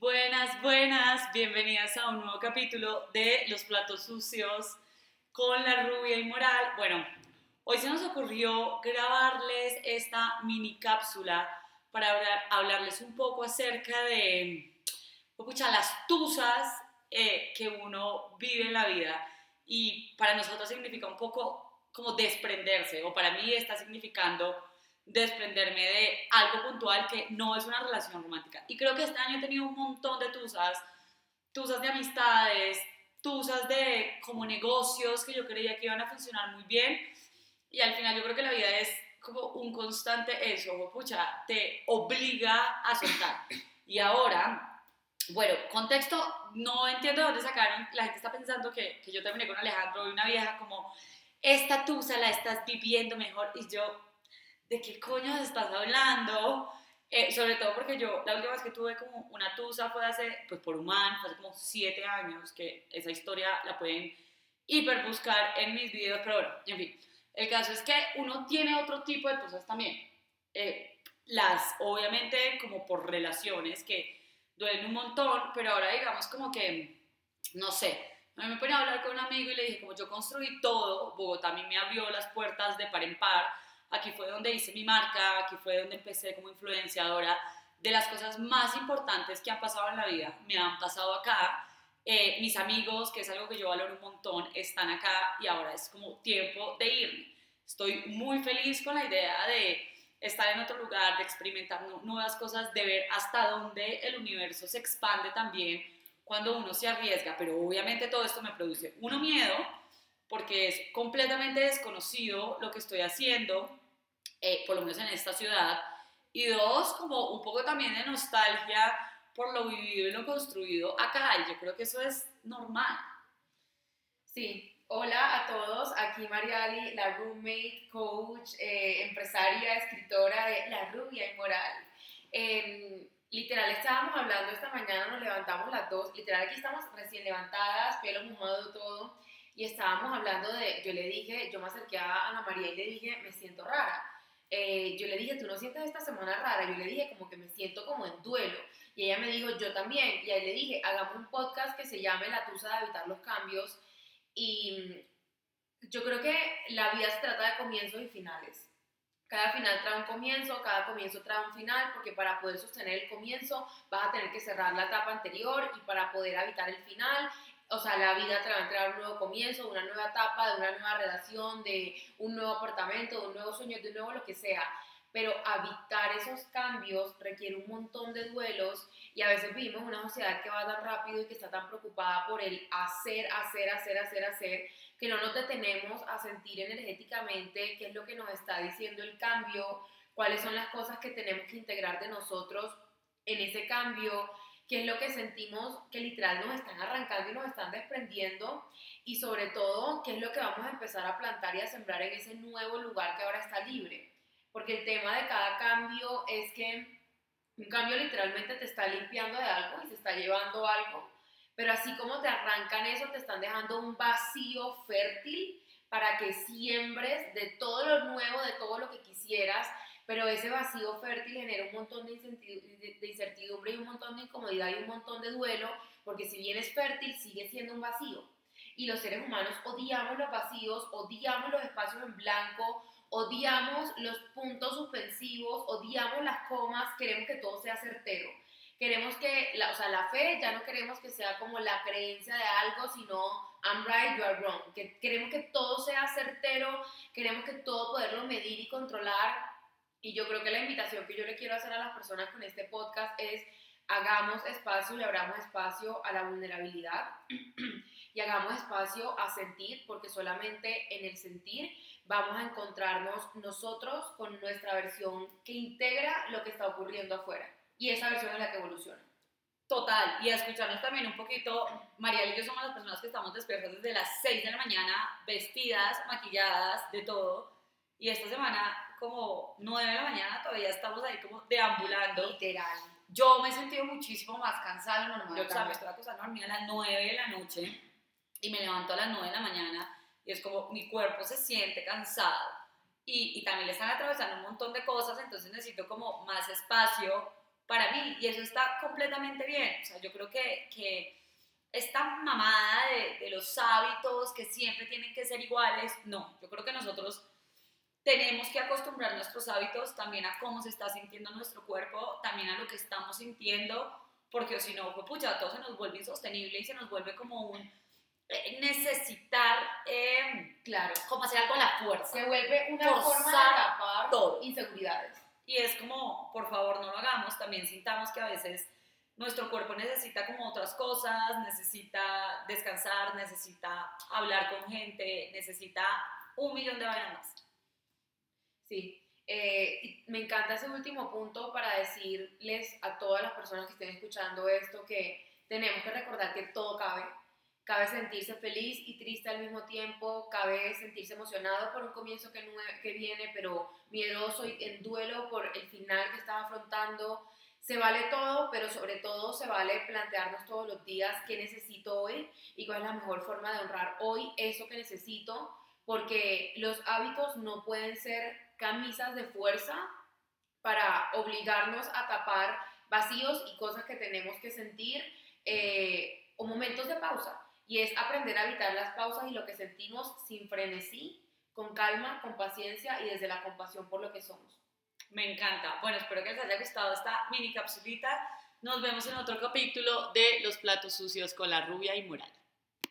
Buenas, buenas, bienvenidas a un nuevo capítulo de Los Platos Sucios con la rubia y moral. Bueno, hoy se nos ocurrió grabarles esta mini cápsula para hablarles un poco acerca de escuchar las tusas eh, que uno vive en la vida y para nosotros significa un poco como desprenderse o para mí está significando desprenderme de algo puntual que no es una relación romántica. Y creo que este año he tenido un montón de tusas, tusas de amistades, tusas de como negocios que yo creía que iban a funcionar muy bien. Y al final yo creo que la vida es como un constante eso, pucha, te obliga a soltar. Y ahora, bueno, contexto, no entiendo de dónde sacaron, la gente está pensando que, que yo terminé con Alejandro y una vieja como, esta tusa la estás viviendo mejor. Y yo, ¿de qué coño estás hablando? Eh, sobre todo porque yo, la última vez que tuve como una tusa fue hace, pues por humano, hace como siete años, que esa historia la pueden hiper buscar en mis videos, pero bueno, en fin. El caso es que uno tiene otro tipo de tusas también. Eh, las, obviamente, como por relaciones que duelen un montón, pero ahora digamos como que, no sé, a mí me ponía a hablar con un amigo y le dije, como yo construí todo, Bogotá a mí me abrió las puertas de par en par, aquí fue donde hice mi marca, aquí fue donde empecé como influenciadora. De las cosas más importantes que han pasado en la vida, me han pasado acá. Eh, mis amigos, que es algo que yo valoro un montón, están acá y ahora es como tiempo de irme. Estoy muy feliz con la idea de estar en otro lugar, de experimentar nuevas cosas, de ver hasta dónde el universo se expande también cuando uno se arriesga, pero obviamente todo esto me produce uno miedo porque es completamente desconocido lo que estoy haciendo, eh, por lo menos en esta ciudad, y dos, como un poco también de nostalgia por lo vivido y lo construido acá, y yo creo que eso es normal. Sí, hola a todos, aquí Mariali, la roommate, coach, eh, empresaria, escritora de La Rubia Inmoral. Em, literal, estábamos hablando esta mañana, nos levantamos las dos, literal aquí estamos recién levantadas, pelo mojado, todo, y estábamos hablando de, yo le dije, yo me acerqué a Ana María y le dije, me siento rara. Eh, yo le dije, ¿tú no sientes esta semana rara? Yo le dije, como que me siento como en duelo. Y ella me dijo, yo también. Y ahí le dije, hagamos un podcast que se llame La Tusa de Evitar los Cambios. Y yo creo que la vida se trata de comienzos y finales. Cada final trae un comienzo, cada comienzo trae un final, porque para poder sostener el comienzo vas a tener que cerrar la etapa anterior y para poder habitar el final o sea, la vida te va a entregar un nuevo comienzo, una nueva etapa, de una nueva relación, de un nuevo apartamento, de un nuevo sueño, de un nuevo lo que sea. Pero habitar esos cambios requiere un montón de duelos y a veces vivimos una sociedad que va tan rápido y que está tan preocupada por el hacer, hacer, hacer, hacer, hacer, que no nos detenemos a sentir energéticamente qué es lo que nos está diciendo el cambio, cuáles son las cosas que tenemos que integrar de nosotros en ese cambio, qué es lo que sentimos que literal nos están arrancando y nos están desprendiendo y sobre todo qué es lo que vamos a empezar a plantar y a sembrar en ese nuevo lugar que ahora está libre. Porque el tema de cada cambio es que un cambio literalmente te está limpiando de algo y te está llevando algo, pero así como te arrancan eso, te están dejando un vacío fértil para que siembres de todo lo nuevo, de todo lo que quisieras, pero ese vacío fértil genera un montón de incertidumbre y un montón de incomodidad y un montón de duelo, porque si bien es fértil, sigue siendo un vacío. Y los seres humanos odiamos los vacíos, odiamos los espacios en blanco, odiamos los puntos suspensivos, odiamos las comas, queremos que todo sea certero. Queremos que, la, o sea, la fe ya no queremos que sea como la creencia de algo, sino I'm right, you are wrong. Que queremos que todo sea certero, queremos que todo poderlo medir y controlar y yo creo que la invitación que yo le quiero hacer a las personas con este podcast es hagamos espacio y abramos espacio a la vulnerabilidad y hagamos espacio a sentir, porque solamente en el sentir vamos a encontrarnos nosotros con nuestra versión que integra lo que está ocurriendo afuera. Y esa versión es la que evoluciona. Total, y a escucharnos también un poquito, Mariel y yo somos las personas que estamos despiertas desde las 6 de la mañana, vestidas, maquilladas, de todo. Y esta semana como 9 de la mañana, todavía estamos ahí como deambulando. Literal. Yo me he sentido muchísimo más cansada de lo normal. Yo, me estoy acostando a dormir a las 9 de la noche y me levanto a las 9 de la mañana y es como mi cuerpo se siente cansado. Y, y también le están atravesando un montón de cosas, entonces necesito como más espacio para mí y eso está completamente bien. O sea, yo creo que, que esta mamada de, de los hábitos que siempre tienen que ser iguales, no, yo creo que nosotros tenemos que acostumbrar nuestros hábitos también a cómo se está sintiendo nuestro cuerpo, también a lo que estamos sintiendo, porque si no, pues pucha, todo se nos vuelve insostenible y se nos vuelve como un eh, necesitar, eh, Claro. como hacer algo a la fuerza. Se vuelve una forma de tapar todo. inseguridades. Y es como, por favor, no lo hagamos, también sintamos que a veces nuestro cuerpo necesita como otras cosas, necesita descansar, necesita hablar con gente, necesita un millón de vainas más. Sí. Eh, me encanta ese último punto para decirles a todas las personas que estén escuchando esto que tenemos que recordar que todo cabe. Cabe sentirse feliz y triste al mismo tiempo, cabe sentirse emocionado por un comienzo que, que viene, pero miedoso y en duelo por el final que estás afrontando. Se vale todo, pero sobre todo se vale plantearnos todos los días qué necesito hoy y cuál es la mejor forma de honrar hoy eso que necesito, porque los hábitos no pueden ser camisas de fuerza para obligarnos a tapar vacíos y cosas que tenemos que sentir eh, o momentos de pausa. Y es aprender a evitar las pausas y lo que sentimos sin frenesí, con calma, con paciencia y desde la compasión por lo que somos. Me encanta. Bueno, espero que les haya gustado esta mini capsulita. Nos vemos en otro capítulo de Los platos sucios con la rubia y moral.